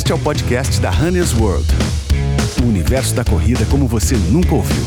Este é o podcast da Runner's World. O universo da corrida como você nunca ouviu.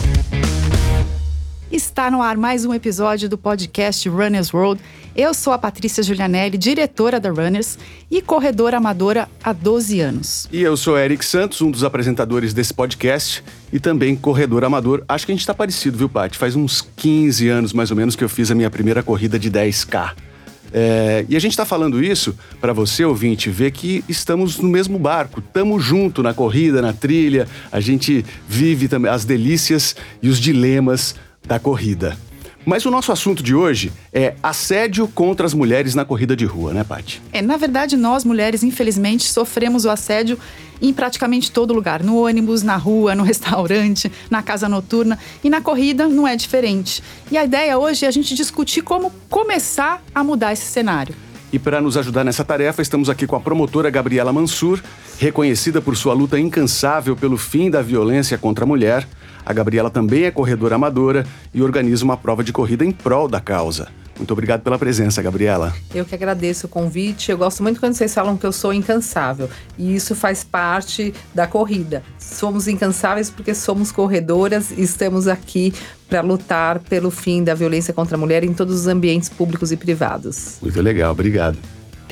Está no ar mais um episódio do podcast Runners World. Eu sou a Patrícia Giulianelli, diretora da Runners e corredora amadora há 12 anos. E eu sou Eric Santos, um dos apresentadores desse podcast e também corredor amador. Acho que a gente está parecido, viu, Paty? Faz uns 15 anos mais ou menos que eu fiz a minha primeira corrida de 10K. É, e a gente está falando isso para você, ouvinte, ver que estamos no mesmo barco, estamos junto na corrida, na trilha, a gente vive também as delícias e os dilemas da corrida. Mas o nosso assunto de hoje é assédio contra as mulheres na corrida de rua, né, Paty? É, na verdade, nós mulheres, infelizmente, sofremos o assédio em praticamente todo lugar: no ônibus, na rua, no restaurante, na casa noturna e na corrida não é diferente. E a ideia hoje é a gente discutir como começar a mudar esse cenário. E para nos ajudar nessa tarefa, estamos aqui com a promotora Gabriela Mansur, reconhecida por sua luta incansável pelo fim da violência contra a mulher. A Gabriela também é corredora amadora e organiza uma prova de corrida em prol da causa. Muito obrigado pela presença, Gabriela. Eu que agradeço o convite. Eu gosto muito quando vocês falam que eu sou incansável. E isso faz parte da corrida. Somos incansáveis porque somos corredoras e estamos aqui para lutar pelo fim da violência contra a mulher em todos os ambientes públicos e privados. Muito legal, obrigado.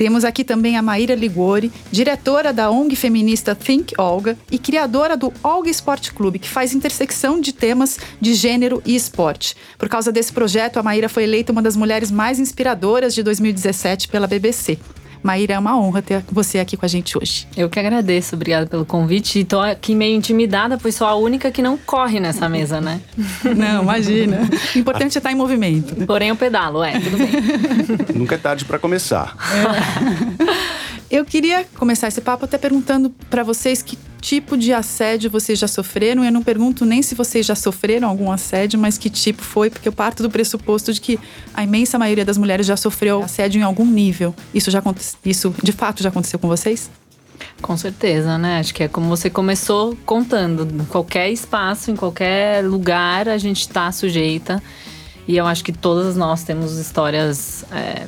Temos aqui também a Maíra Ligori, diretora da ONG feminista Think Olga e criadora do Olga Esporte Clube, que faz intersecção de temas de gênero e esporte. Por causa desse projeto, a Maíra foi eleita uma das mulheres mais inspiradoras de 2017 pela BBC. Maíra, é uma honra ter você aqui com a gente hoje. Eu que agradeço, obrigada pelo convite. Estou aqui meio intimidada, pois sou a única que não corre nessa mesa, né? Não, imagina. O importante é estar em movimento. Porém, eu pedalo, é, tudo bem. Nunca é tarde para começar. É. Eu queria começar esse papo até perguntando para vocês que tipo de assédio vocês já sofreram. Eu não pergunto nem se vocês já sofreram algum assédio, mas que tipo foi, porque eu parto do pressuposto de que a imensa maioria das mulheres já sofreu assédio em algum nível. Isso já isso de fato já aconteceu com vocês? Com certeza, né? Acho que é como você começou contando. Em qualquer espaço, em qualquer lugar, a gente está sujeita. E eu acho que todas nós temos histórias é,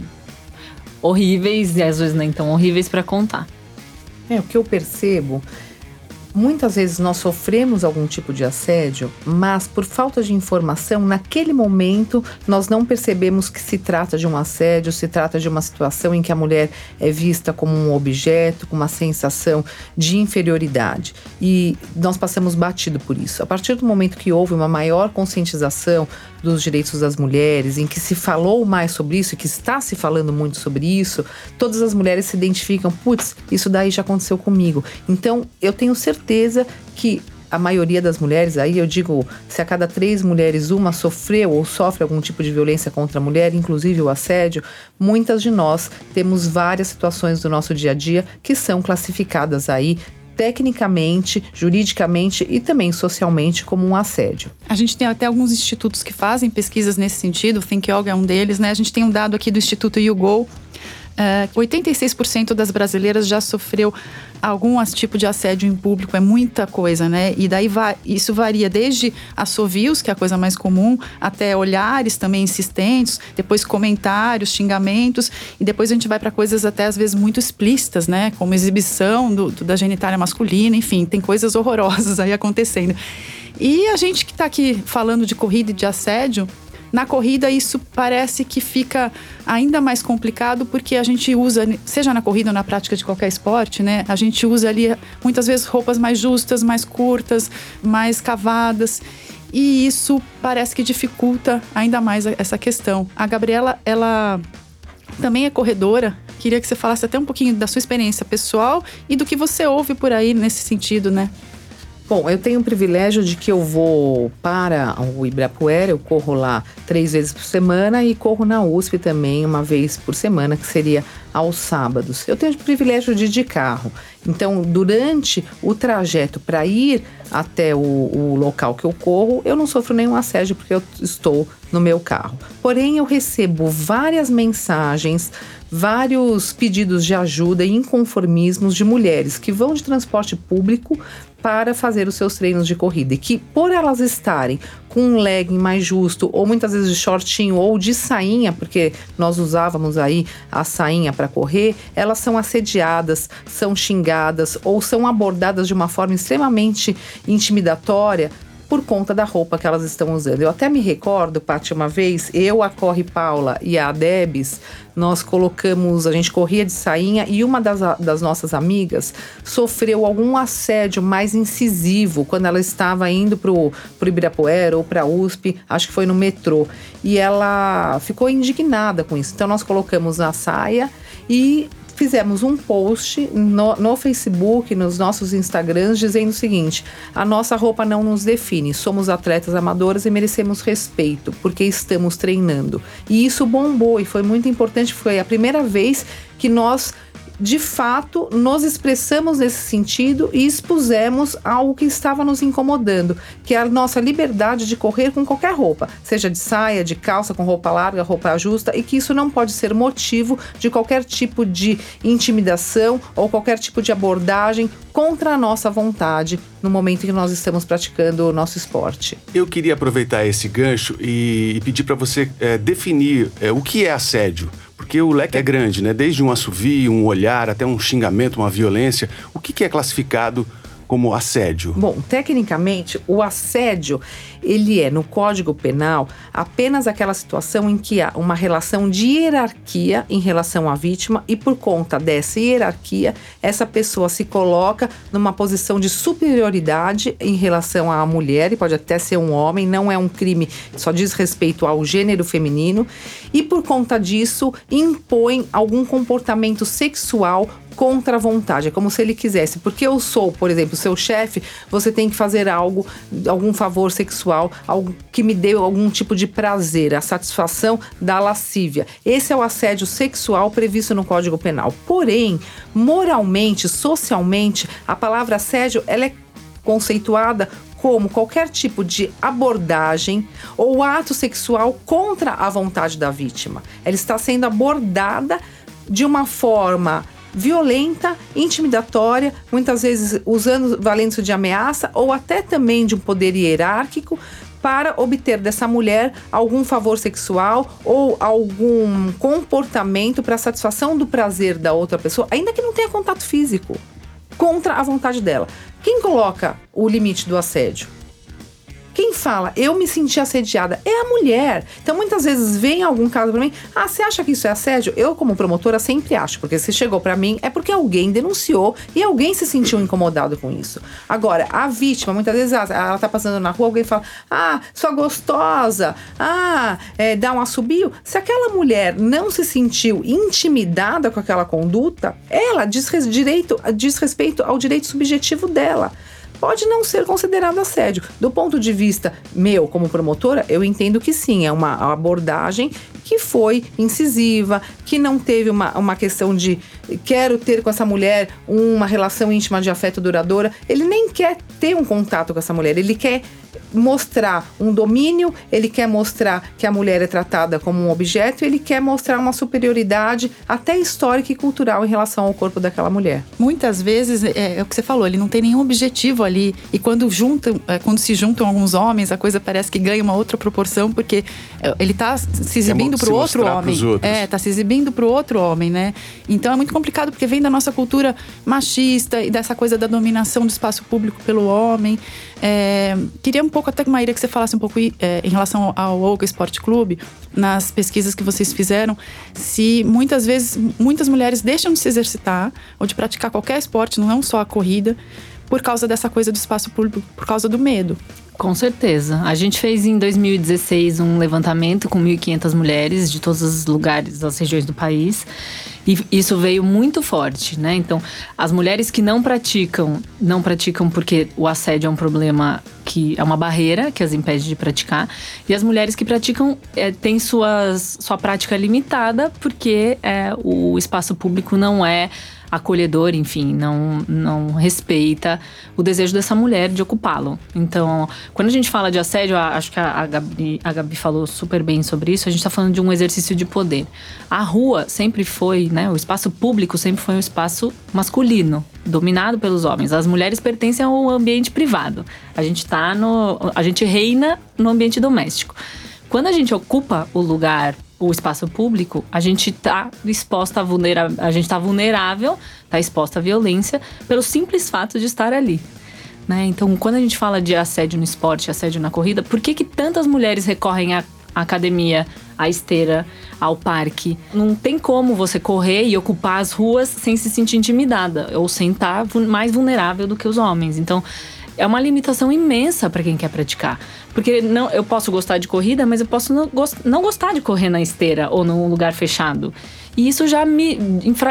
horríveis e às vezes nem tão horríveis para contar. É, o que eu percebo Muitas vezes nós sofremos algum tipo de assédio, mas por falta de informação, naquele momento nós não percebemos que se trata de um assédio, se trata de uma situação em que a mulher é vista como um objeto, com uma sensação de inferioridade. E nós passamos batido por isso. A partir do momento que houve uma maior conscientização dos direitos das mulheres, em que se falou mais sobre isso, que está se falando muito sobre isso, todas as mulheres se identificam, putz, isso daí já aconteceu comigo. Então, eu tenho certeza que a maioria das mulheres, aí eu digo, se a cada três mulheres uma sofreu ou sofre algum tipo de violência contra a mulher, inclusive o assédio, muitas de nós temos várias situações do nosso dia a dia que são classificadas aí tecnicamente, juridicamente e também socialmente como um assédio. A gente tem até alguns institutos que fazem pesquisas nesse sentido, o Think Yoga é um deles, né? A gente tem um dado aqui do Instituto YouGo, Uh, 86% das brasileiras já sofreu algum tipo de assédio em público, é muita coisa, né? E daí vai, isso varia desde assovios, que é a coisa mais comum, até olhares também insistentes, depois comentários, xingamentos, e depois a gente vai para coisas até às vezes muito explícitas, né? Como exibição do, do, da genitália masculina, enfim, tem coisas horrorosas aí acontecendo. E a gente que está aqui falando de corrida e de assédio, na corrida, isso parece que fica ainda mais complicado porque a gente usa, seja na corrida ou na prática de qualquer esporte, né? A gente usa ali muitas vezes roupas mais justas, mais curtas, mais cavadas. E isso parece que dificulta ainda mais essa questão. A Gabriela, ela também é corredora. Queria que você falasse até um pouquinho da sua experiência pessoal e do que você ouve por aí nesse sentido, né? Bom, eu tenho o privilégio de que eu vou para o Ibirapuera, eu corro lá três vezes por semana e corro na USP também uma vez por semana, que seria aos sábados. Eu tenho o privilégio de ir de carro. Então, durante o trajeto para ir até o, o, local que eu corro, eu não sofro nenhum assédio porque eu estou no meu carro. Porém, eu recebo várias mensagens, vários pedidos de ajuda e inconformismos de mulheres que vão de transporte público para fazer os seus treinos de corrida e que por elas estarem com um legging mais justo ou muitas vezes de shortinho ou de sainha, porque nós usávamos aí a sainha para correr, elas são assediadas, são xingadas ou são abordadas de uma forma extremamente intimidatória por conta da roupa que elas estão usando. Eu até me recordo, Paty, uma vez, eu, a Corre Paula e a Debs, nós colocamos, a gente corria de sainha e uma das, das nossas amigas sofreu algum assédio mais incisivo quando ela estava indo pro, pro Ibirapuera ou pra USP, acho que foi no metrô. E ela ficou indignada com isso. Então nós colocamos a saia e fizemos um post no, no, Facebook, nos nossos Instagrams, dizendo o seguinte: a nossa roupa não nos define, somos atletas amadoras e merecemos respeito, porque estamos treinando. E isso bombou e foi muito importante, foi a primeira vez que nós de fato, nos expressamos nesse sentido e expusemos algo que estava nos incomodando, que é a nossa liberdade de correr com qualquer roupa, seja de saia, de calça, com roupa larga, roupa justa, e que isso não pode ser motivo de qualquer tipo de intimidação ou qualquer tipo de abordagem contra a nossa vontade no momento em que nós estamos praticando o nosso esporte. Eu queria aproveitar esse gancho e pedir para você é, definir é, o que é assédio. Porque o leque é grande, né? Desde um assovio, um olhar, até um xingamento, uma violência. O que, que é classificado como assédio? Bom, tecnicamente, o assédio ele é no Código Penal apenas aquela situação em que há uma relação de hierarquia em relação à vítima e por conta dessa hierarquia, essa pessoa se coloca numa posição de superioridade em relação à mulher e pode até ser um homem, não é um crime, só diz respeito ao gênero feminino e por conta disso impõe algum comportamento sexual contra a vontade. É como se ele quisesse, porque eu sou, por exemplo, seu chefe, você tem que fazer algo, algum favor sexual, algo que me dê algum tipo de prazer, a satisfação da lascívia. Esse é o assédio sexual previsto no Código Penal. Porém, moralmente, socialmente, a palavra assédio ela é conceituada como qualquer tipo de abordagem ou ato sexual contra a vontade da vítima. Ela está sendo abordada de uma forma violenta, intimidatória, muitas vezes usando valendo-se de ameaça ou até também de um poder hierárquico para obter dessa mulher algum favor sexual ou algum comportamento para satisfação do prazer da outra pessoa, ainda que não tenha contato físico, contra a vontade dela. Quem coloca o limite do assédio? Quem fala, eu me senti assediada, é a mulher. Então, muitas vezes vem algum caso para mim, ah, você acha que isso é assédio? Eu, como promotora, sempre acho, porque se chegou para mim é porque alguém denunciou e alguém se sentiu incomodado com isso. Agora, a vítima, muitas vezes, ela tá passando na rua, alguém fala, ah, sua gostosa, ah, é, dá um assobio. Se aquela mulher não se sentiu intimidada com aquela conduta, ela diz, direito, diz respeito ao direito subjetivo dela pode não ser considerado assédio. Do ponto de vista meu, como promotora, eu entendo que sim, é uma abordagem que foi incisiva, que não teve uma, uma questão de quero ter com essa mulher uma relação íntima de afeto duradoura. Ele nem quer ter um contato com essa mulher, ele quer mostrar um domínio, ele quer mostrar que a mulher é tratada como um objeto, ele quer mostrar uma superioridade até histórica e cultural em relação ao corpo daquela mulher. Muitas vezes é, é o que você falou, ele não tem nenhum objetivo ali e quando juntam, é, quando se juntam alguns homens, a coisa parece que ganha uma outra proporção porque é, ele está se exibindo para o outro homem, é, tá se exibindo para o outro homem, né? Então é muito complicado porque vem da nossa cultura machista e dessa coisa da dominação do espaço público pelo homem. É, queria um pouco até, Maíra, que você falasse um pouco é, em relação ao Olga Esporte Clube, nas pesquisas que vocês fizeram, se muitas vezes muitas mulheres deixam de se exercitar ou de praticar qualquer esporte, não só a corrida, por causa dessa coisa do espaço público, por causa do medo. Com certeza. A gente fez em 2016 um levantamento com 1.500 mulheres de todos os lugares, das regiões do país. E isso veio muito forte, né? Então, as mulheres que não praticam, não praticam porque o assédio é um problema que é uma barreira que as impede de praticar. E as mulheres que praticam é, têm suas, sua prática limitada porque é, o espaço público não é acolhedor, enfim, não, não respeita o desejo dessa mulher de ocupá-lo. Então, quando a gente fala de assédio, acho que a, Gabi, a Gabi falou super bem sobre isso, a gente está falando de um exercício de poder. A rua sempre foi, né, o espaço público sempre foi um espaço masculino, dominado pelos homens. As mulheres pertencem ao ambiente privado. A gente tá no. A gente reina no ambiente doméstico. Quando a gente ocupa o lugar, o espaço público, a gente está exposta a vulnerável, a gente está vulnerável, está exposta à violência pelo simples fato de estar ali. Né? Então, quando a gente fala de assédio no esporte, assédio na corrida, por que, que tantas mulheres recorrem à academia, à esteira, ao parque? Não tem como você correr e ocupar as ruas sem se sentir intimidada ou sem estar mais vulnerável do que os homens. Então, é uma limitação imensa para quem quer praticar. Porque não, eu posso gostar de corrida, mas eu posso não, não gostar de correr na esteira ou num lugar fechado. E isso já me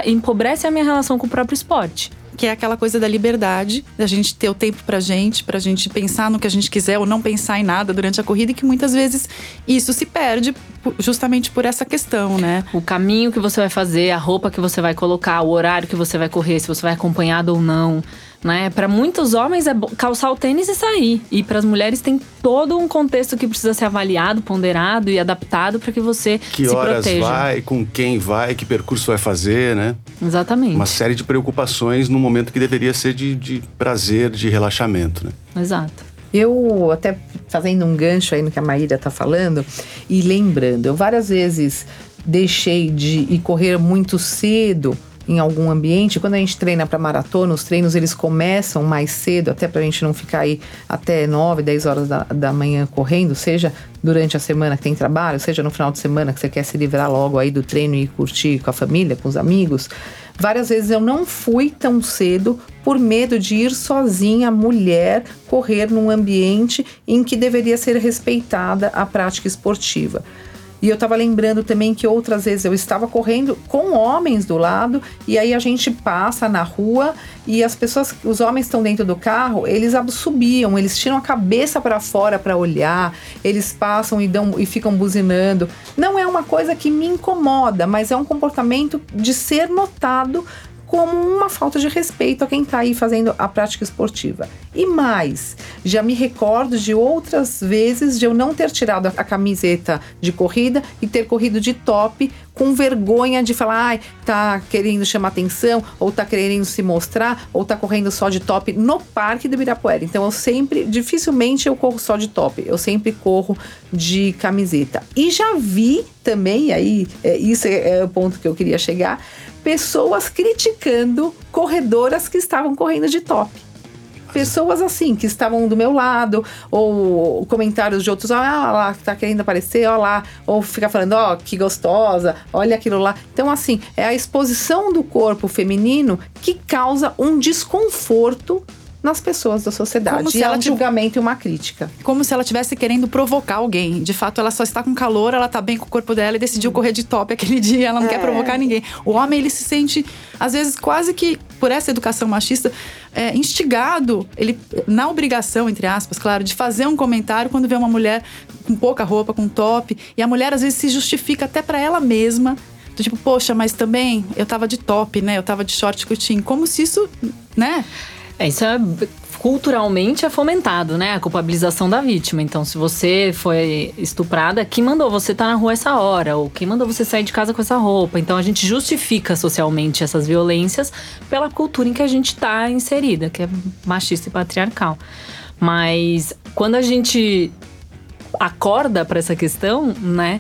empobrece a minha relação com o próprio esporte que é aquela coisa da liberdade, da gente ter o tempo pra gente, pra gente pensar no que a gente quiser ou não pensar em nada durante a corrida, e que muitas vezes isso se perde justamente por essa questão, né? O caminho que você vai fazer, a roupa que você vai colocar, o horário que você vai correr, se você vai acompanhado ou não né? Para muitos homens é calçar o tênis e sair. E para as mulheres tem todo um contexto que precisa ser avaliado, ponderado e adaptado para que você que se horas proteja. vai, com quem vai, que percurso vai fazer, né? Exatamente. Uma série de preocupações no momento que deveria ser de, de prazer, de relaxamento, né? Exato. Eu, até fazendo um gancho aí no que a Maíra está falando, e lembrando, eu várias vezes deixei de ir correr muito cedo em algum ambiente, quando a gente treina para maratona, os treinos eles começam mais cedo, até para a gente não ficar aí até 9, 10 horas da, da manhã correndo, seja durante a semana que tem trabalho, seja no final de semana que você quer se livrar logo aí do treino e curtir com a família, com os amigos. Várias vezes eu não fui tão cedo por medo de ir sozinha, mulher, correr num ambiente em que deveria ser respeitada a prática esportiva. E eu estava lembrando também que outras vezes eu estava correndo com homens do lado e aí a gente passa na rua e as pessoas, os homens estão dentro do carro, eles subiam, eles tiram a cabeça para fora para olhar, eles passam e dão e ficam buzinando. Não é uma coisa que me incomoda, mas é um comportamento de ser notado como uma falta de respeito a quem está aí fazendo a prática esportiva. E mais, já me recordo de outras vezes de eu não ter tirado a camiseta de corrida e ter corrido de top com vergonha de falar, ai, tá querendo chamar atenção, ou tá querendo se mostrar, ou tá correndo só de top no parque do Ibirapuera. Então eu sempre, dificilmente eu corro só de top, eu sempre corro de camiseta. E já vi também, aí, é, isso é, é o ponto que eu queria chegar, pessoas criticando corredoras que estavam correndo de top pessoas assim, que estavam do meu lado, ou comentários de outros, ah lá, tá querendo aparecer, ó lá, ou fica falando, ó, que gostosa, olha aquilo lá. Então, assim, é a exposição do corpo feminino que causa um desconforto nas pessoas da sociedade. Como se e é um julgamento e uma crítica. Como se ela estivesse querendo provocar alguém. De fato, ela só está com calor, ela está bem com o corpo dela e decidiu hum. correr de top aquele dia, ela não é. quer provocar ninguém. O homem, ele se sente, às vezes, quase que por essa educação machista, é, instigado, ele na obrigação, entre aspas, claro, de fazer um comentário quando vê uma mulher com pouca roupa, com top. E a mulher, às vezes, se justifica até para ela mesma do tipo, poxa, mas também eu tava de top, né? Eu tava de short curtinho. Como se isso, né? É, isso é culturalmente é fomentado, né? A culpabilização da vítima. Então, se você foi estuprada, quem mandou você estar tá na rua essa hora? Ou quem mandou você sair de casa com essa roupa? Então, a gente justifica socialmente essas violências pela cultura em que a gente está inserida, que é machista e patriarcal. Mas quando a gente acorda para essa questão, né?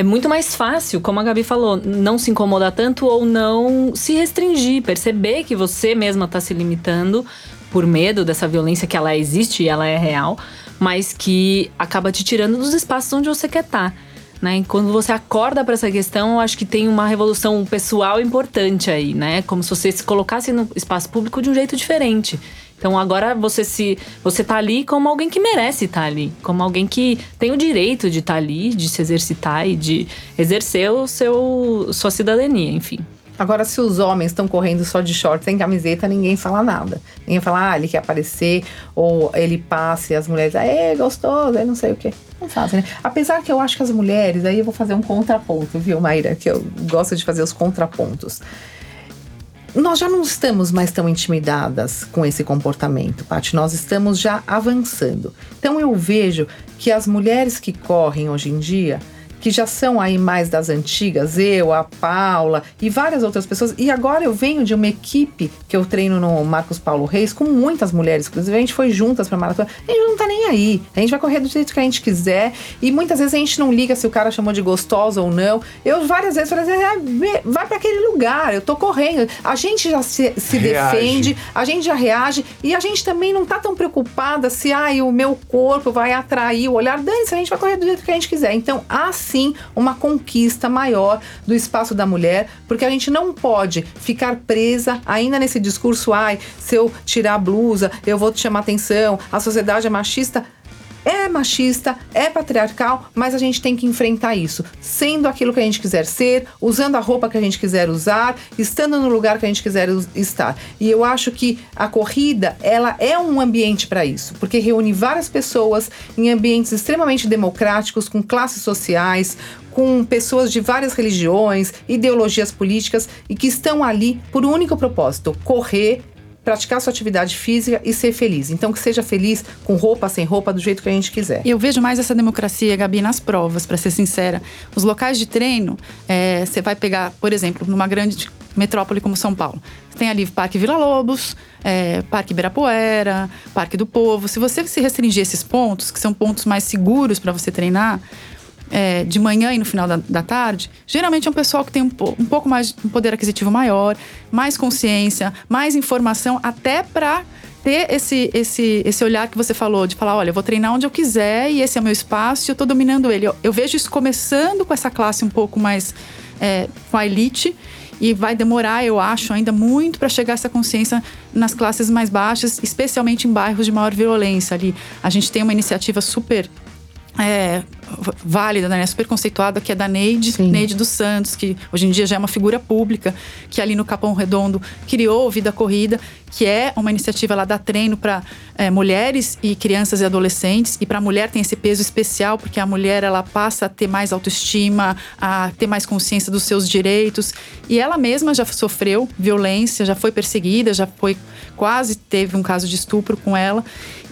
É muito mais fácil, como a Gabi falou, não se incomodar tanto ou não se restringir, perceber que você mesma está se limitando por medo dessa violência que ela existe e ela é real, mas que acaba te tirando dos espaços onde você quer estar. Tá, né? Quando você acorda para essa questão, eu acho que tem uma revolução pessoal importante aí, né? Como se você se colocasse no espaço público de um jeito diferente. Então agora você se você tá ali como alguém que merece estar tá ali, como alguém que tem o direito de estar tá ali, de se exercitar e de exercer o seu sua cidadania, enfim. Agora, se os homens estão correndo só de shorts sem camiseta, ninguém fala nada. Ninguém fala, ah, ele quer aparecer, ou ele passa e as mulheres, é gostoso, é não sei o quê. Não fazem, né? Apesar que eu acho que as mulheres, aí eu vou fazer um contraponto, viu, Maíra? Que eu gosto de fazer os contrapontos nós já não estamos mais tão intimidadas com esse comportamento, Paty. Nós estamos já avançando. Então eu vejo que as mulheres que correm hoje em dia que já são aí mais das antigas, eu, a Paula e várias outras pessoas. E agora eu venho de uma equipe que eu treino no Marcos Paulo Reis com muitas mulheres, inclusive a gente foi juntas para maratona. A gente não tá nem aí. A gente vai correr do jeito que a gente quiser e muitas vezes a gente não liga se o cara chamou de gostosa ou não. Eu várias vezes falei assim, ah, vai para aquele lugar, eu tô correndo. A gente já se, se defende, a gente já reage e a gente também não tá tão preocupada se ai, o meu corpo vai atrair o olhar. Dane-se, a gente vai correr do jeito que a gente quiser. Então, assim sim uma conquista maior do espaço da mulher, porque a gente não pode ficar presa ainda nesse discurso, ai, se eu tirar a blusa, eu vou te chamar atenção, a sociedade é machista é machista, é patriarcal, mas a gente tem que enfrentar isso, sendo aquilo que a gente quiser ser, usando a roupa que a gente quiser usar, estando no lugar que a gente quiser estar. E eu acho que a corrida, ela é um ambiente para isso, porque reúne várias pessoas em ambientes extremamente democráticos, com classes sociais, com pessoas de várias religiões, ideologias políticas e que estão ali por um único propósito: correr praticar sua atividade física e ser feliz. Então, que seja feliz com roupa, sem roupa, do jeito que a gente quiser. Eu vejo mais essa democracia, Gabi, nas provas, para ser sincera. Os locais de treino, é, você vai pegar, por exemplo, numa grande metrópole como São Paulo. Tem ali Parque Vila Lobos, é, Parque Ibirapuera, Parque do Povo. Se você se restringir esses pontos, que são pontos mais seguros para você treinar, é, de manhã e no final da, da, tarde, geralmente é um pessoal que tem um, um pouco mais um poder aquisitivo maior, mais consciência, mais informação, até para ter esse, esse, esse olhar que você falou, de falar, olha, eu vou treinar onde eu quiser e esse é o meu espaço e eu estou dominando ele. Eu, eu, vejo isso começando com essa classe um pouco mais é, com a elite e vai demorar, eu acho, ainda muito para chegar essa consciência nas classes mais baixas, especialmente em bairros de maior violência ali. A gente tem uma iniciativa super é, válida, né? Super conceituada, que é da Neide, Sim. Neide dos Santos, que hoje em dia já é uma figura pública, que ali no Capão Redondo criou Vida Corrida, que é uma iniciativa lá da treino para é, mulheres e crianças e adolescentes. E para a mulher tem esse peso especial, porque a mulher ela passa a ter mais autoestima, a ter mais consciência dos seus direitos. E ela mesma já sofreu violência, já foi perseguida, já foi quase teve um caso de estupro com ela.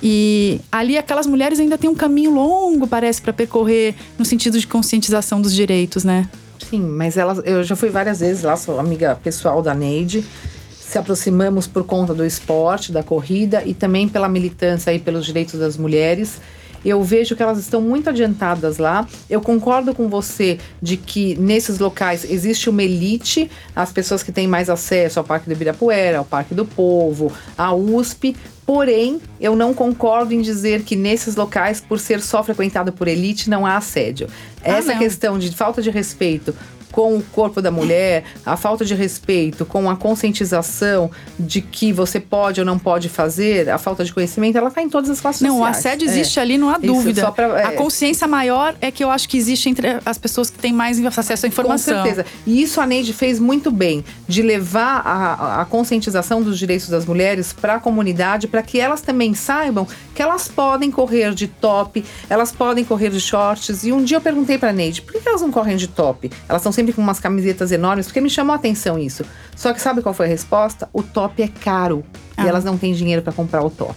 E ali aquelas mulheres ainda têm um caminho longo, parece, para percorrer no sentido de conscientização dos direitos, né? Sim, mas ela, eu já fui várias vezes lá, sou amiga pessoal da Neide. Se aproximamos por conta do esporte, da corrida e também pela militância aí pelos direitos das mulheres. Eu vejo que elas estão muito adiantadas lá. Eu concordo com você de que nesses locais existe uma elite, as pessoas que têm mais acesso ao Parque do Ibirapuera, ao Parque do Povo, à USP, Porém, eu não concordo em dizer que nesses locais, por ser só frequentado por elite, não há assédio. Ah, Essa questão de falta de respeito com o corpo da mulher, a falta de respeito, com a conscientização de que você pode ou não pode fazer, a falta de conhecimento, ela está em todas as classes não, sociais. Não, o assédio existe é. ali, não há dúvida. Pra, é. A consciência maior é que eu acho que existe entre as pessoas que têm mais acesso à informação. Com certeza. E isso a Neide fez muito bem, de levar a, a conscientização dos direitos das mulheres para a comunidade, para que elas também saibam que elas podem correr de top, elas podem correr de shorts. E um dia eu perguntei para Neide, por que elas não correm de top? Elas estão sempre com umas camisetas enormes, porque me chamou a atenção isso. Só que sabe qual foi a resposta? O top é caro ah. e elas não têm dinheiro para comprar o top.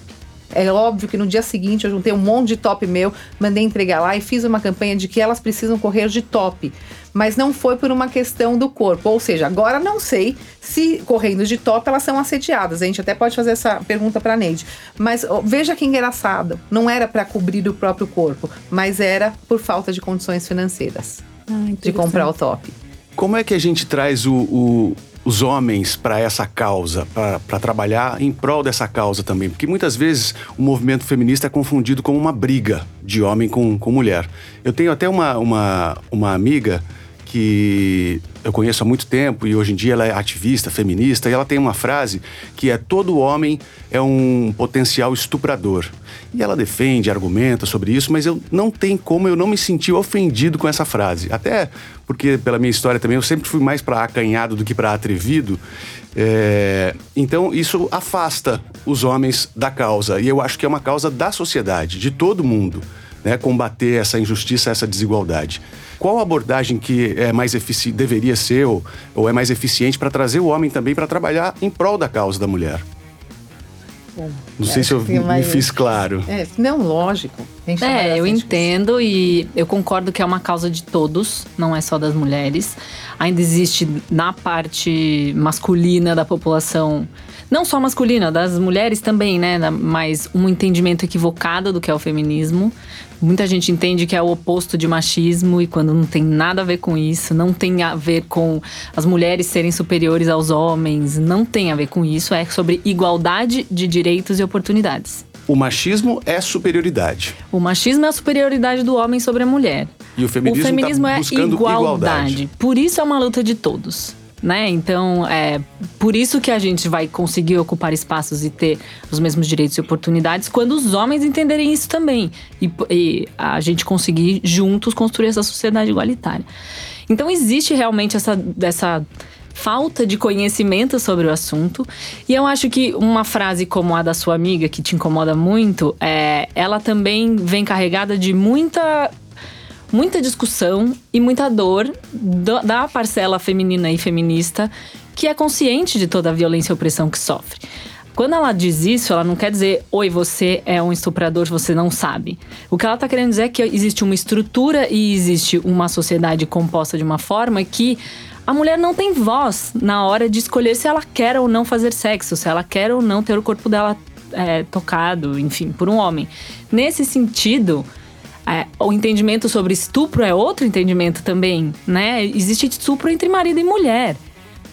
É óbvio que no dia seguinte eu juntei um monte de top meu, mandei entregar lá e fiz uma campanha de que elas precisam correr de top. Mas não foi por uma questão do corpo. Ou seja, agora não sei se correndo de top elas são assediadas. A gente até pode fazer essa pergunta para Neide. Mas ó, veja que engraçado. Não era para cobrir o próprio corpo, mas era por falta de condições financeiras ah, de comprar o top. Como é que a gente traz o, o os homens para essa causa, para trabalhar em prol dessa causa também? Porque muitas vezes o movimento feminista é confundido com uma briga de homem com, com mulher. Eu tenho até uma, uma, uma amiga que eu conheço há muito tempo e hoje em dia ela é ativista, feminista, e ela tem uma frase que é: todo homem é um potencial estuprador. E ela defende, argumenta sobre isso, mas eu não tem como eu não me sentir ofendido com essa frase. Até porque, pela minha história também, eu sempre fui mais para acanhado do que para atrevido. É, então, isso afasta os homens da causa. E eu acho que é uma causa da sociedade, de todo mundo né, combater essa injustiça, essa desigualdade. Qual a abordagem que é mais efici deveria ser ou, ou é mais eficiente para trazer o homem também para trabalhar em prol da causa da mulher? Bom, não sei se eu me fiz claro. É, não, lógico. É, eu entendo e eu concordo que é uma causa de todos, não é só das mulheres. Ainda existe na parte masculina da população não só masculina, das mulheres também, né? Mas um entendimento equivocado do que é o feminismo. Muita gente entende que é o oposto de machismo e quando não tem nada a ver com isso, não tem a ver com as mulheres serem superiores aos homens, não tem a ver com isso, é sobre igualdade de direitos e oportunidades. O machismo é superioridade. O machismo é a superioridade do homem sobre a mulher. E o feminismo, o feminismo tá é igualdade. igualdade. Por isso é uma luta de todos né? Então, é por isso que a gente vai conseguir ocupar espaços e ter os mesmos direitos e oportunidades quando os homens entenderem isso também e, e a gente conseguir juntos construir essa sociedade igualitária. Então, existe realmente essa, essa falta de conhecimento sobre o assunto. E eu acho que uma frase como a da sua amiga, que te incomoda muito, é, ela também vem carregada de muita muita discussão e muita dor do, da parcela feminina e feminista que é consciente de toda a violência e opressão que sofre. Quando ela diz isso, ela não quer dizer, oi, você é um estuprador, você não sabe. O que ela está querendo dizer é que existe uma estrutura e existe uma sociedade composta de uma forma que a mulher não tem voz na hora de escolher se ela quer ou não fazer sexo, se ela quer ou não ter o corpo dela é, tocado, enfim, por um homem. Nesse sentido, é, o entendimento sobre estupro é outro entendimento também, né? Existe estupro entre marido e mulher.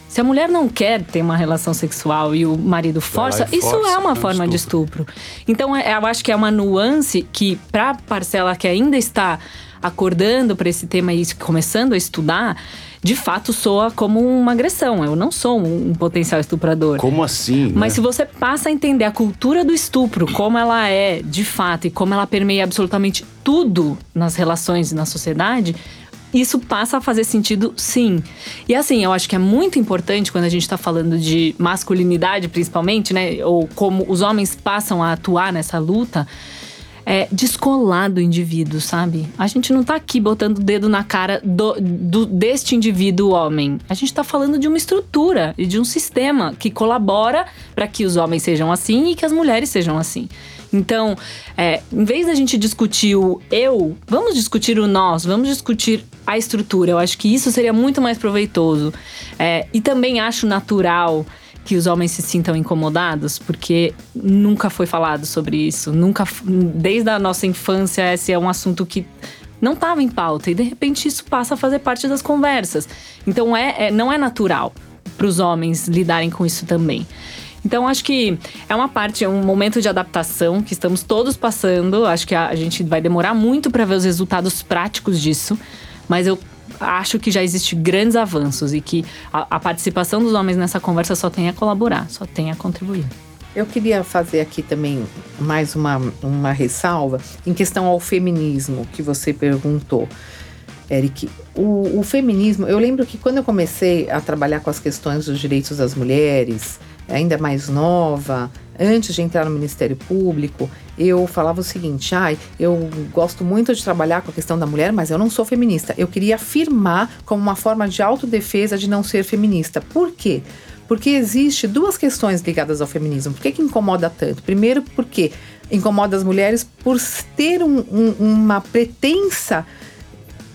Se a mulher não quer ter uma relação sexual e o marido força, isso força, é uma forma estupro. de estupro. Então, é, eu acho que é uma nuance que, para a parcela que ainda está acordando para esse tema e começando a estudar, de fato soa como uma agressão. Eu não sou um, potencial estuprador. Como assim? Mas né? se você passa a entender a cultura do estupro, como ela é de fato e como ela permeia absolutamente tudo nas relações e na sociedade, isso passa a fazer sentido sim. E assim, eu acho que é muito importante quando a gente está falando de masculinidade, principalmente, né? Ou como os homens passam a atuar nessa luta é, descolar do indivíduo, sabe? A gente não tá aqui botando o dedo na cara do, do, deste indivíduo homem. A gente tá falando de uma estrutura e de um sistema que colabora para que os homens sejam assim e que as mulheres sejam assim. Então, é, em vez da gente discutir o eu, vamos discutir o nós, vamos discutir a estrutura. Eu acho que isso seria muito mais proveitoso. É, e também acho natural que os homens se sintam incomodados, porque nunca foi falado sobre isso, nunca desde a nossa infância esse é um assunto que não estava em pauta e de repente isso passa a fazer parte das conversas. Então é, é não é natural para os homens lidarem com isso também. Então acho que é uma parte, é um momento de adaptação que estamos todos passando. Acho que a, a gente vai demorar muito para ver os resultados práticos disso, mas eu acho que já existem grandes avanços e que a, a participação dos homens nessa conversa só tem a colaborar, só tem a contribuir. Eu queria fazer aqui também mais uma, uma ressalva em questão ao feminismo que você perguntou. Eric, o, o, feminismo, eu lembro que quando eu comecei a trabalhar com as questões dos direitos das mulheres, ainda mais nova, antes de entrar no Ministério Público, eu falava o seguinte: ai, eu gosto muito de trabalhar com a questão da mulher, mas eu não sou feminista. Eu queria afirmar como uma forma de autodefesa de não ser feminista. Por quê? Porque existe duas questões ligadas ao feminismo. Por que, que incomoda tanto? Primeiro, porque incomoda as mulheres por ter um, um, uma pretensa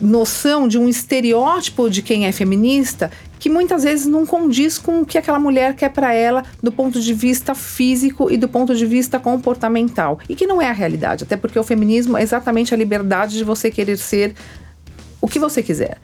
noção de um estereótipo de quem é feminista que muitas vezes não condiz com o que aquela mulher quer para ela do ponto de vista físico e do ponto de vista comportamental. E que não é a realidade, até porque o feminismo é exatamente a liberdade de você querer ser o que você quiser.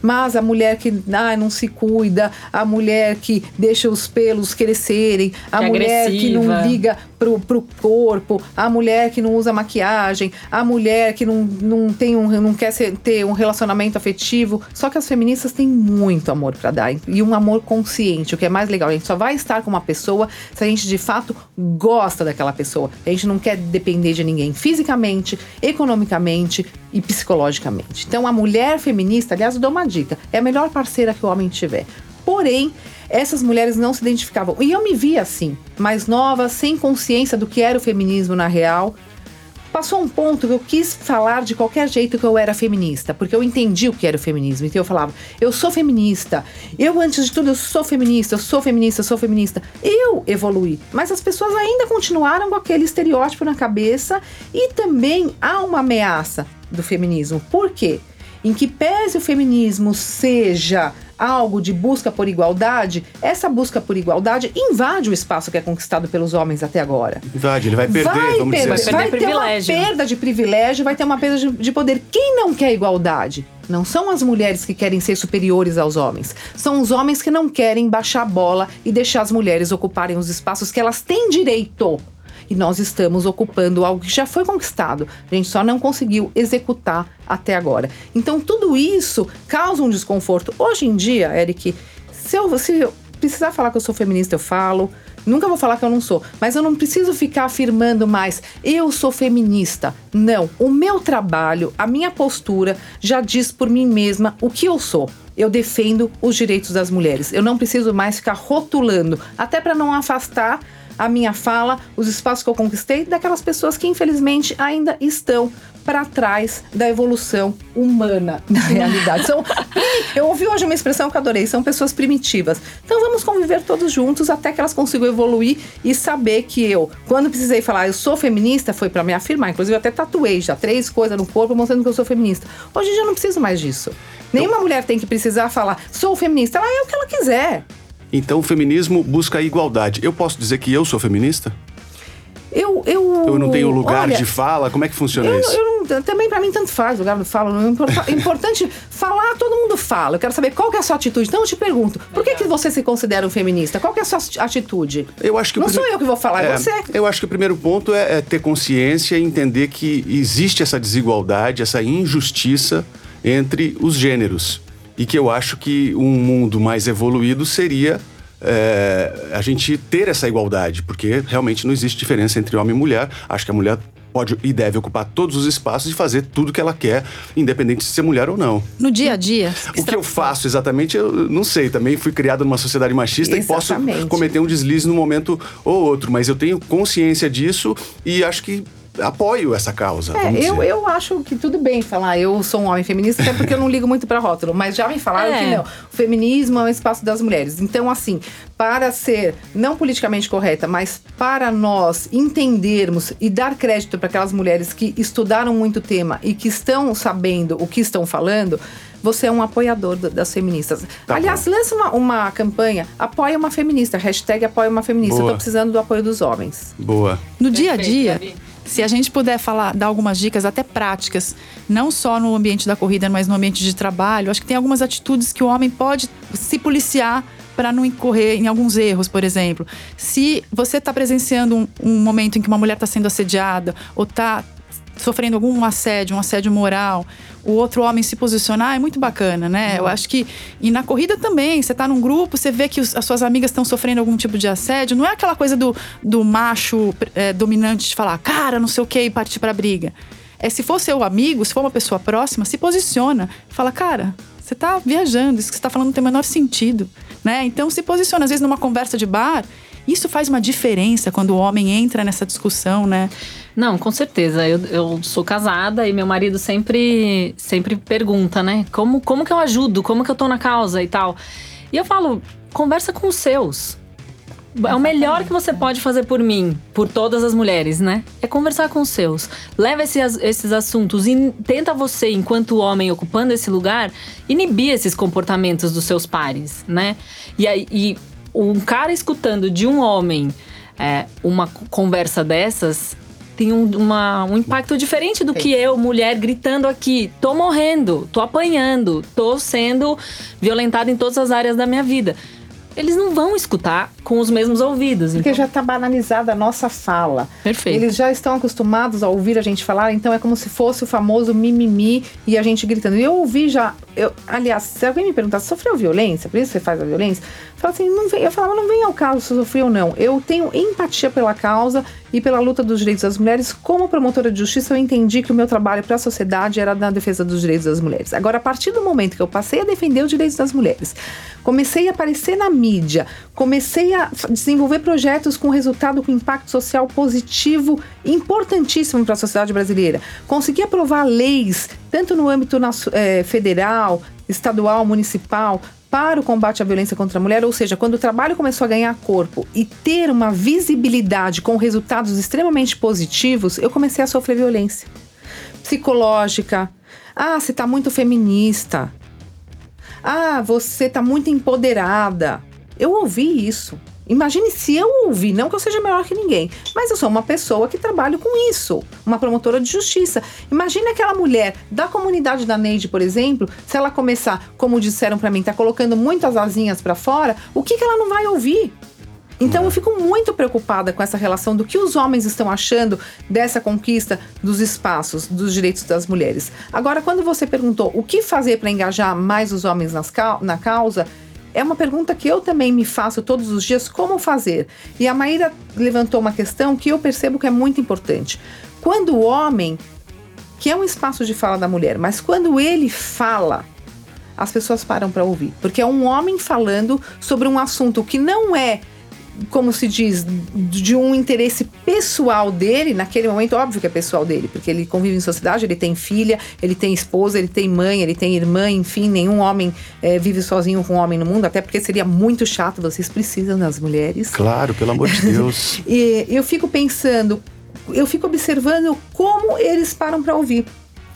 Mas a mulher que ah, não se cuida, a mulher que deixa os pelos crescerem, a que mulher agressiva. que não liga pro, pro corpo, a mulher que não usa maquiagem, a mulher que não, não, tem um, não quer ser, ter um relacionamento afetivo. Só que as feministas têm muito amor para dar e um amor consciente, o que é mais legal. A gente só vai estar com uma pessoa se a gente de fato gosta daquela pessoa. A gente não quer depender de ninguém fisicamente, economicamente e psicologicamente. Então a mulher feminista, aliás, eu dou uma dica, é a melhor parceira que o homem tiver. Porém, essas mulheres não se identificavam. E eu me via assim, mais nova, sem consciência do que era o feminismo na real. passou um ponto que eu quis falar de qualquer jeito que eu era feminista, porque eu entendi o que era o feminismo. Então eu falava, eu sou feminista. Eu, antes de tudo, eu sou feminista, eu sou feminista, eu sou feminista. Eu evoluí. Mas as pessoas ainda continuaram com aquele estereótipo na cabeça e também há uma ameaça do feminismo. Por quê? Em que pese o feminismo seja algo de busca por igualdade, essa busca por igualdade invade o espaço que é conquistado pelos homens até agora. Invade, ele vai perder, vai vamos perder, dizer assim. vai Vai ter perder uma privilégio. perda de privilégio, vai ter uma perda de, de poder. Quem não quer igualdade? Não são as mulheres que querem ser superiores aos homens. São os homens que não querem baixar a bola e deixar as mulheres ocuparem os espaços que elas têm direito. E nós estamos ocupando algo que já foi conquistado. A gente só não conseguiu executar até agora. Então, tudo isso causa um desconforto. Hoje em dia, Eric, se eu, se eu precisar falar que eu sou feminista, eu falo. Nunca vou falar que eu não sou, mas eu não preciso ficar afirmando mais, eu sou feminista. Não, o meu trabalho, a minha postura já diz por mim mesma o que eu sou. Eu defendo os direitos das mulheres. Eu não preciso mais ficar rotulando, até para não afastar a minha fala, os espaços que eu conquistei daquelas pessoas que infelizmente ainda estão para trás da evolução humana, na realidade. São, eu ouvi hoje uma expressão que eu adorei, são pessoas primitivas. Então vamos conviver todos juntos até que elas consigam evoluir e saber que eu, quando precisei falar eu sou feminista, foi para me afirmar. Inclusive eu até tatuei já três coisas no corpo mostrando que eu sou feminista. Hoje em dia eu não preciso mais disso. Nenhuma mulher tem que precisar falar sou feminista, ela é o que ela quiser. Então o feminismo busca a igualdade. Eu posso dizer que eu sou feminista? Eu, eu, Eu não tenho lugar olha, de fala? Como é que funciona Eu, isso? eu não- também pra mim tanto faz lugar de fala. Importa- importante falar, todo mundo fala. Eu quero saber qual que é a sua atitude. Então eu te pergunto, por que, que você se considera um feminista? Qual que é a sua atitude? Eu acho que não sou eu que vou falar, é, você. Eu acho que o primeiro ponto é, é ter consciência e entender que existe essa desigualdade, essa injustiça entre os gêneros. E que eu acho que um mundo mais evoluído seria é, a gente ter essa igualdade, porque realmente não existe diferença entre homem e mulher. Acho que a mulher pode e deve ocupar todos os espaços e fazer tudo que ela quer, independente de ser mulher ou não. No dia a dia. O que eu faço exatamente, eu não sei. Também fui criado numa sociedade machista Exatamente. e posso cometer um deslize num momento ou outro, mas eu tenho consciência disso e acho que apoio essa causa. É, vamos eu, dizer. eu acho que tudo bem falar eu sou um homem feminista, até porque eu não ligo muito pra rótulo, mas já me falaram É. que não. O feminismo é um espaço das mulheres. Então, assim, para ser não politicamente correta, mas para nós entendermos e dar crédito para aquelas mulheres que estudaram muito o tema e que estão sabendo o que estão falando. Você é um apoiador da- das feministas. Tá Aliás, lança uma, uma campanha, apoia uma feminista, hashtag apoia uma feminista. Boa. Eu tô precisando do apoio dos homens. Boa. No dia a Perfeito, dia, Gabi. Se a gente puder falar, dar algumas dicas até práticas, não só no ambiente da corrida, mas no ambiente de trabalho, acho que tem algumas atitudes que o homem pode se policiar para não incorrer em alguns erros, por exemplo. Se você está presenciando um, um momento em que uma mulher está sendo assediada ou está sofrendo algum assédio, um assédio moral, o outro homem se posicionar é muito bacana, né? Eu acho que. E na corrida também, você tá num grupo, você vê que os- as suas amigas estão sofrendo algum tipo de assédio, não é aquela coisa do, do macho é, dominante de falar, cara, não sei o que, e partir pra briga. É se for seu amigo, se for uma pessoa próxima, se posiciona. Fala, cara, você tá viajando, isso que você tá falando não tem o menor sentido, né? Então se posiciona, às vezes, numa conversa de bar. Isso faz uma diferença quando o homem entra nessa discussão, né? Não, com certeza. Eu, eu sou casada e meu marido sempre, sempre pergunta, né? Como, como que eu ajudo? Como que eu tô na causa e tal? E eu falo, conversa com os seus. É o melhor que você pode fazer por mim, por todas as mulheres, né? É conversar com os seus. Leva esse, esses assuntos e tenta você, enquanto homem ocupando esse lugar, inibir esses comportamentos dos seus pares, né? E aí, e um cara escutando de um homem é, uma conversa dessas tem um, uma- um impacto diferente do que eu, mulher, gritando aqui: tô morrendo, tô apanhando, tô sendo violentada em todas as áreas da minha vida. Eles não vão escutar com os mesmos ouvidos. Porque então- já está banalizada a nossa fala. Perfeito. Eles já estão acostumados a ouvir a gente falar, então é como se fosse o famoso mimimi e a gente gritando. E eu ouvi já eu, aliás, se alguém me perguntar, sofreu violência? Por isso você faz a violência? Fala assim, não vem, eu falava, não vem ao caso se sofreu ou não. Eu tenho empatia pela causa e pela luta dos direitos das mulheres. Como promotora de justiça, eu entendi que o meu trabalho para a sociedade era na defesa dos direitos das mulheres. Agora, a partir do momento que eu passei a defender os direitos das mulheres, comecei a aparecer na mídia, comecei a desenvolver projetos com resultado com impacto social positivo importantíssimo para a sociedade brasileira, consegui aprovar leis tanto no âmbito é, federal, estadual, municipal, para o combate à violência contra a mulher, ou seja, quando o trabalho começou a ganhar corpo e ter uma visibilidade com resultados extremamente positivos, eu comecei a sofrer violência psicológica. Ah, você está muito feminista. Ah, você está muito empoderada. Eu ouvi isso. Imagine se eu ouvir, não que eu seja melhor que ninguém, mas eu sou uma pessoa que trabalho com isso, uma promotora de justiça. Imagine aquela mulher da comunidade da Neide, por exemplo, se ela começar, como disseram para mim, tá colocando muitas asinhas para fora, o que, que ela não vai ouvir? Então eu fico muito preocupada com essa relação do que os homens estão achando dessa conquista dos espaços, dos direitos das mulheres. Agora, quando você perguntou o que fazer para engajar mais os homens nas, na causa, é uma pergunta que eu também me faço todos os dias: como fazer? E a Maíra levantou uma questão que eu percebo que é muito importante. Quando o homem, que é um espaço de fala da mulher, mas quando ele fala, as pessoas param para ouvir, porque é um homem falando sobre um assunto que não é como se diz, de um interesse pessoal dele, naquele momento, óbvio que é pessoal dele, porque ele convive em sociedade, ele tem filha, ele tem esposa, ele tem mãe, ele tem irmã, enfim, nenhum homem é, vive sozinho com um homem no mundo, até porque seria muito chato, vocês precisam das mulheres. Claro, pelo amor de Deus. e eu fico pensando, eu fico observando como eles param para ouvir.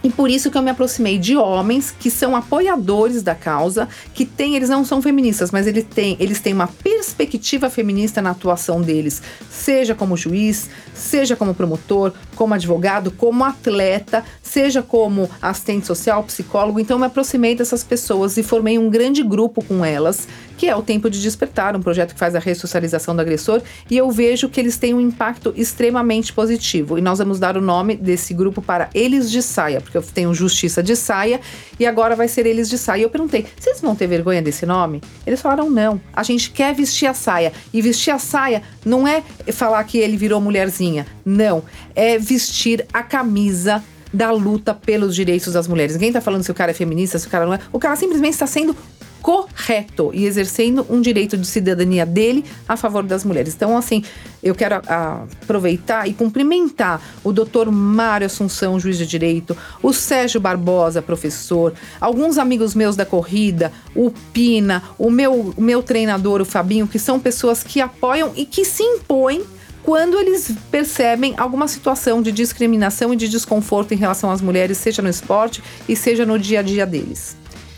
E por isso que eu me aproximei de homens que são apoiadores da causa, que têm, eles não são feministas, mas eles têm, eles têm uma perspectiva feminista na atuação deles, seja como juiz, seja como promotor, como advogado, como atleta, seja como assistente social, psicólogo. Então eu me aproximei dessas pessoas e formei um grande grupo com elas, que é o Tempo de Despertar, um projeto que faz a ressocialização do agressor, e eu vejo que eles têm um impacto extremamente positivo. E nós vamos dar o nome desse grupo para Eles de Saia porque eu tenho Justiça de Saia e agora vai ser eles de saia. Eu perguntei: vocês vão ter vergonha desse nome? Eles falaram: não. A gente quer vestir a saia. E vestir a saia não é falar que ele virou mulherzinha. Não. É vestir a camisa da luta pelos direitos das mulheres. Ninguém está falando se o cara é feminista, se o cara não é. O cara simplesmente está sendo correto e exercendo um direito de cidadania dele a favor das mulheres. Então, assim, eu quero a, a, aproveitar e cumprimentar o doutor Mário Assunção, juiz de direito, o Sérgio Barbosa, professor, alguns amigos meus da corrida, o Pina, o meu, o meu treinador, o Fabinho, que são pessoas que apoiam e que se impõem quando eles percebem alguma situação de discriminação e de desconforto em relação às mulheres, seja no esporte e seja no dia a dia deles.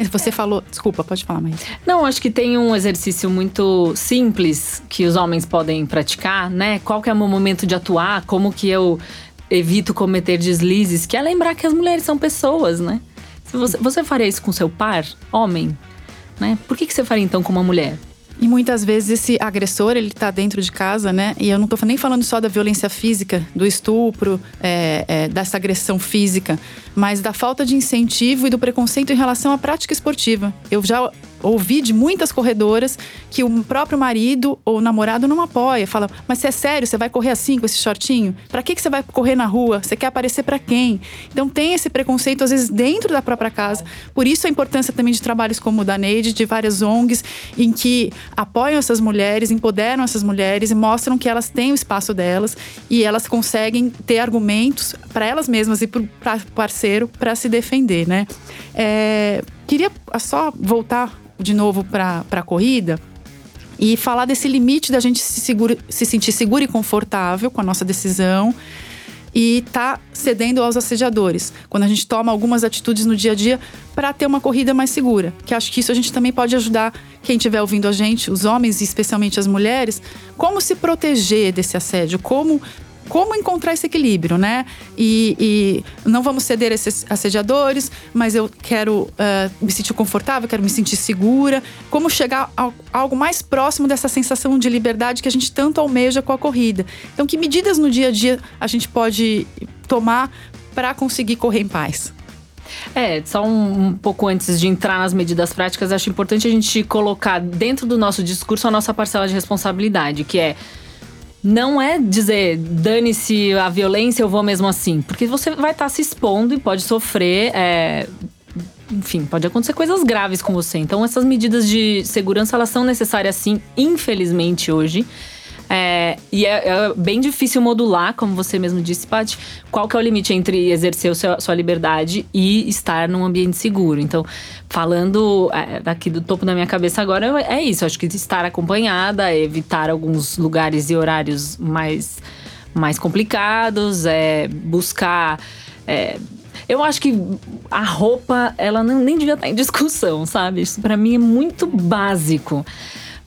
Você falou, desculpa, pode falar mais. Não, acho que tem um exercício muito simples que os homens podem praticar, né? Qual que é o meu momento de atuar? Como que eu evito cometer deslizes? Que é lembrar que as mulheres são pessoas, né? Você, você faria isso com seu par, homem, né? Por que, que você faria então com uma mulher? E muitas vezes esse agressor, ele tá dentro de casa, né? E eu não tô nem falando só da violência física, do estupro, é, é, dessa agressão física, mas da falta de incentivo e do preconceito em relação à prática esportiva. Eu já ouvi de muitas corredoras que o próprio marido ou namorado não apoia. Fala, mas você é sério? Você vai correr assim com esse shortinho? Para que, que você vai correr na rua? Você quer aparecer para quem? Então tem esse preconceito, às vezes, dentro da própria casa. Por isso a importância também de trabalhos como o da Neide, de várias ONGs, em que apoiam essas mulheres, empoderam essas mulheres e mostram que elas têm o espaço delas e elas conseguem ter argumentos para elas mesmas e para o parceiro para se defender, né? É, queria só voltar de novo para a corrida e falar desse limite da gente se, seguro, se sentir seguro e confortável com a nossa decisão e tá cedendo aos assediadores. Quando a gente toma algumas atitudes no dia a dia para ter uma corrida mais segura. Que acho que isso a gente também pode ajudar quem estiver ouvindo a gente, os homens e especialmente as mulheres, como se proteger desse assédio, como como encontrar esse equilíbrio, né? E, e não vamos ceder a esses assediadores, mas eu quero uh, me sentir confortável, quero me sentir segura. Como chegar a, algo mais próximo dessa sensação de liberdade que a gente tanto almeja com a corrida. Então, que medidas no dia a dia a gente pode tomar para conseguir correr em paz? É, só um, um, pouco antes de entrar nas medidas práticas, acho importante a gente colocar dentro do nosso discurso a nossa parcela de responsabilidade, que é não é dizer dane-se a violência, eu vou mesmo assim. Porque você vai estar tá se expondo e pode sofrer. É, enfim, pode acontecer coisas graves com você. Então, essas medidas de segurança, elas são necessárias sim, infelizmente, hoje. É, e é, é, bem difícil modular, como você mesmo disse, Paty, qual que é o limite entre exercer seu, sua liberdade e estar num ambiente seguro. Então, falando é, daqui do topo da minha cabeça agora, é isso. Acho que estar acompanhada, evitar alguns lugares e horários mais, mais complicados, é, buscar. É, eu acho que a roupa, ela não, nem devia estar em discussão, sabe? Isso para mim é muito básico.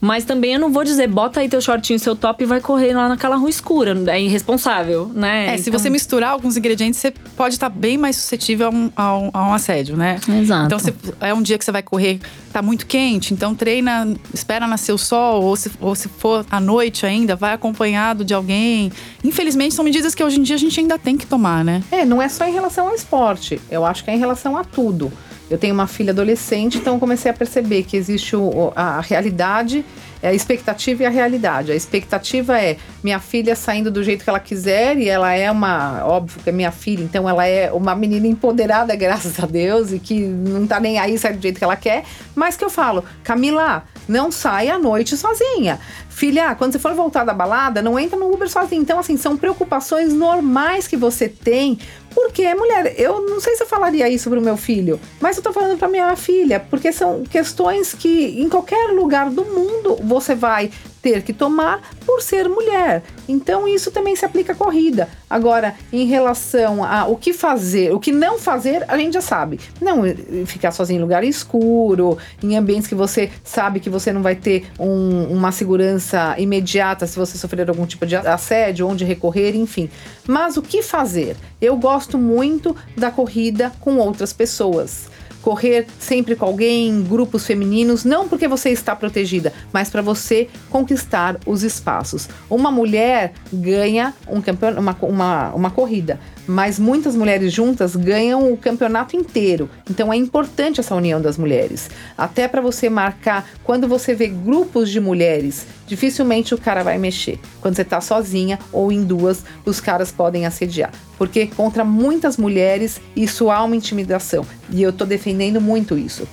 Mas também eu não vou dizer, bota aí teu shortinho, seu top e vai correr lá naquela rua escura. É irresponsável, né? É, então... se você misturar alguns ingredientes, você pode estar bem mais suscetível a um, a um, a um assédio, né? Exato. Então, se é um dia que você vai correr, tá muito quente, então treina, espera nascer o sol, ou se, ou se for à noite ainda, vai acompanhado de alguém. Infelizmente, são medidas que hoje em dia a gente ainda tem que tomar, né? É, não é só em relação ao esporte. Eu acho que é em relação a tudo. Eu tenho uma filha adolescente, então comecei a perceber que existe o, a, realidade é a expectativa e a realidade. A expectativa é minha filha saindo do jeito que ela quiser e ela é uma, óbvio que é minha filha, então ela é uma menina empoderada, graças a Deus, e que não tá nem aí, sai do jeito que ela quer. Mas que eu falo, Camila, não sai à noite sozinha. Filha, quando você for voltar da balada, não entra no Uber sozinha. Então, assim, são preocupações normais que você tem porque, mulher, eu não sei se eu falaria isso pro meu filho, mas eu tô falando pra minha filha, porque são questões que em qualquer lugar do mundo você vai ter que tomar por ser mulher. Então isso também se aplica à corrida. Agora, em relação a o que fazer, o que não fazer, a gente já sabe. Não ficar sozinho em lugar escuro, em ambientes que você sabe que você não vai ter um, uma segurança imediata se você sofrer algum tipo de assédio, onde recorrer, enfim. Mas o que fazer? Eu gosto muito da corrida com outras pessoas correr sempre com alguém, grupos femininos, não porque você está protegida, mas para você conquistar os espaços. Uma mulher ganha um uma, uma, uma corrida, mas muitas mulheres juntas ganham o campeonato inteiro. Então é importante essa união das mulheres. Até para você marcar, quando você vê grupos de mulheres, dificilmente o cara vai mexer. Quando você está sozinha ou em duas, os caras podem assediar. Porque contra muitas mulheres isso há uma intimidação. E eu estou defendendo muito isso.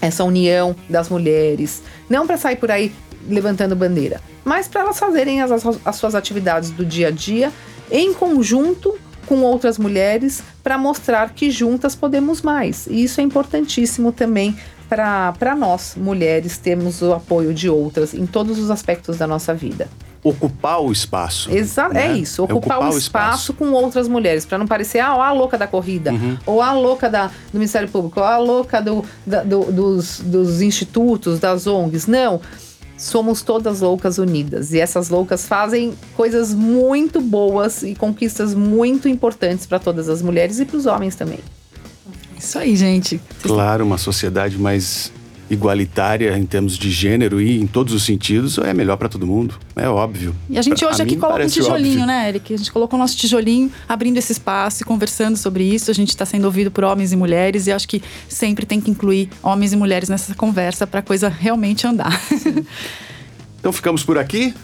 Essa união das mulheres. Não para sair por aí levantando bandeira, mas para elas fazerem as, as suas atividades do dia a dia em conjunto com outras mulheres para mostrar que juntas podemos mais. E isso é importantíssimo também para nós, mulheres, termos o apoio de outras em todos os aspectos da nossa vida. Ocupar o espaço. Exato, é né? é isso. Ocupar, é ocupar o, espaço, espaço, com outras mulheres, para não parecer ah, a louca da corrida, uhum. ou a louca da, do Ministério Público, ou a louca do, da, do, dos, dos institutos, das ONGs. Não somos todas loucas unidas. E essas loucas fazem coisas muito boas e conquistas muito importantes para todas as mulheres e para os homens também. Isso aí, gente. Claro, uma sociedade mais igualitária em termos de gênero e em todos os sentidos é melhor para todo mundo. É óbvio. E a gente hoje a aqui coloca um tijolinho, óbvio. né, Eric? A gente colocou o nosso tijolinho abrindo esse espaço e conversando sobre isso. A gente está sendo ouvido por homens e mulheres e acho que sempre tem que incluir homens e mulheres nessa conversa para a coisa realmente andar. então ficamos por aqui.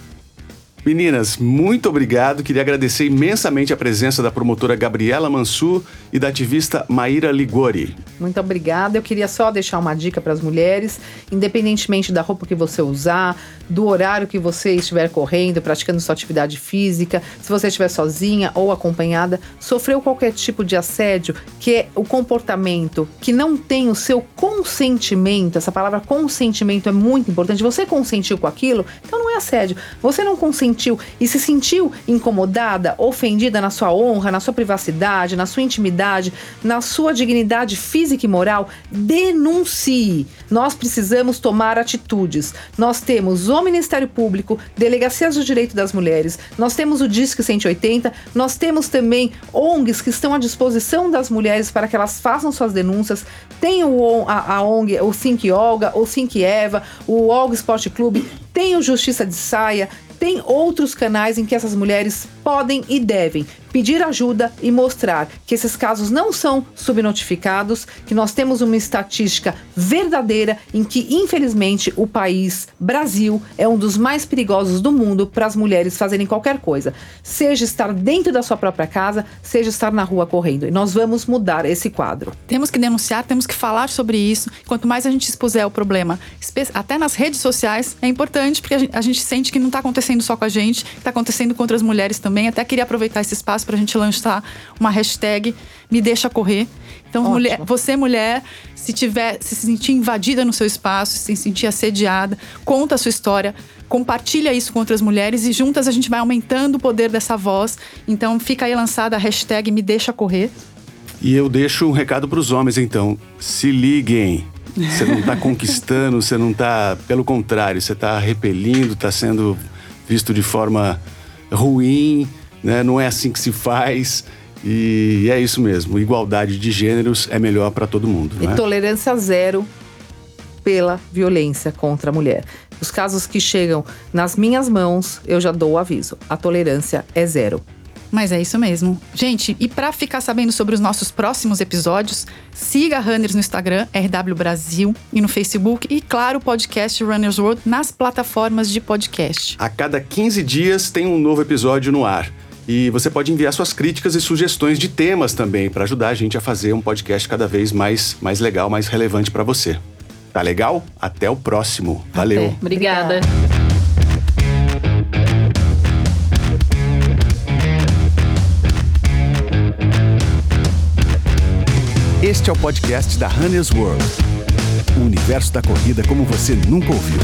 Meninas, muito obrigado. Queria agradecer imensamente a presença da promotora Gabriela Mansur e da ativista Maíra Ligori. Muito obrigada. Eu queria só deixar uma dica para as mulheres, independentemente da roupa que você usar, do horário que você estiver correndo, praticando sua atividade física, se você estiver sozinha ou acompanhada, sofreu qualquer tipo de assédio, que é o comportamento que não tem o seu consentimento, essa palavra consentimento é muito importante. Você consentiu com aquilo, então não é assédio. Você não consentiu sentiu e se sentiu incomodada, ofendida na sua honra, na sua privacidade, na sua intimidade, na sua dignidade física e moral, denuncie. Nós precisamos tomar atitudes. Nós temos o Ministério Público, Delegacias do Direito das Mulheres, nós temos o Disque 180, nós temos também ONGs que estão à disposição das mulheres para que elas façam suas denúncias. Tem o, a, a ONG, o Think Olga, o Think Eva, o Olga Esporte Clube, tem o Justiça de Saia, tem outros canais em que essas mulheres podem e devem pedir ajuda e mostrar que esses casos não são subnotificados, que nós temos uma estatística verdadeira em que, infelizmente, o país, Brasil, é um dos mais perigosos do mundo para as mulheres fazerem qualquer coisa, seja estar dentro da sua própria casa, seja estar na rua correndo. E nós vamos mudar esse quadro. Temos que denunciar, temos que falar sobre isso. Quanto mais a gente expuser o problema, até nas redes sociais, é importante porque a gente sente que não está acontecendo só com a gente, está acontecendo com outras mulheres também. Até queria aproveitar esse espaço para a gente lançar uma hashtag Me Deixa Correr. Então, mulher, você, mulher, se tiver, se sentir invadida no seu espaço, se sentir assediada, conta a sua história, compartilha isso com outras mulheres e juntas a gente vai aumentando o poder dessa voz. Então, fica aí lançada a hashtag Me Deixa Correr. E eu deixo um recado para os homens, então. Se liguem. Você não está conquistando, você não está. Pelo contrário, você está repelindo, está sendo visto de forma ruim, né? não é assim que se faz. E é isso mesmo, igualdade de gêneros é melhor para todo mundo. E é? tolerância zero pela violência contra a mulher. Os casos que chegam nas minhas mãos, eu já dou o aviso. A tolerância é zero. Mas é isso mesmo. Gente, e para ficar sabendo sobre os nossos próximos episódios, siga a Runners no Instagram, RW Brasil, e no Facebook, e claro, o podcast Runners World nas plataformas de podcast. A cada 15 dias tem um novo episódio no ar. E você pode enviar suas críticas e sugestões de temas também para ajudar a gente a fazer um podcast cada vez mais, mais legal, mais relevante para você. Tá legal? Até o próximo. Valeu. Até. Obrigada. Este é o podcast da Runners World. O universo da corrida como você nunca ouviu.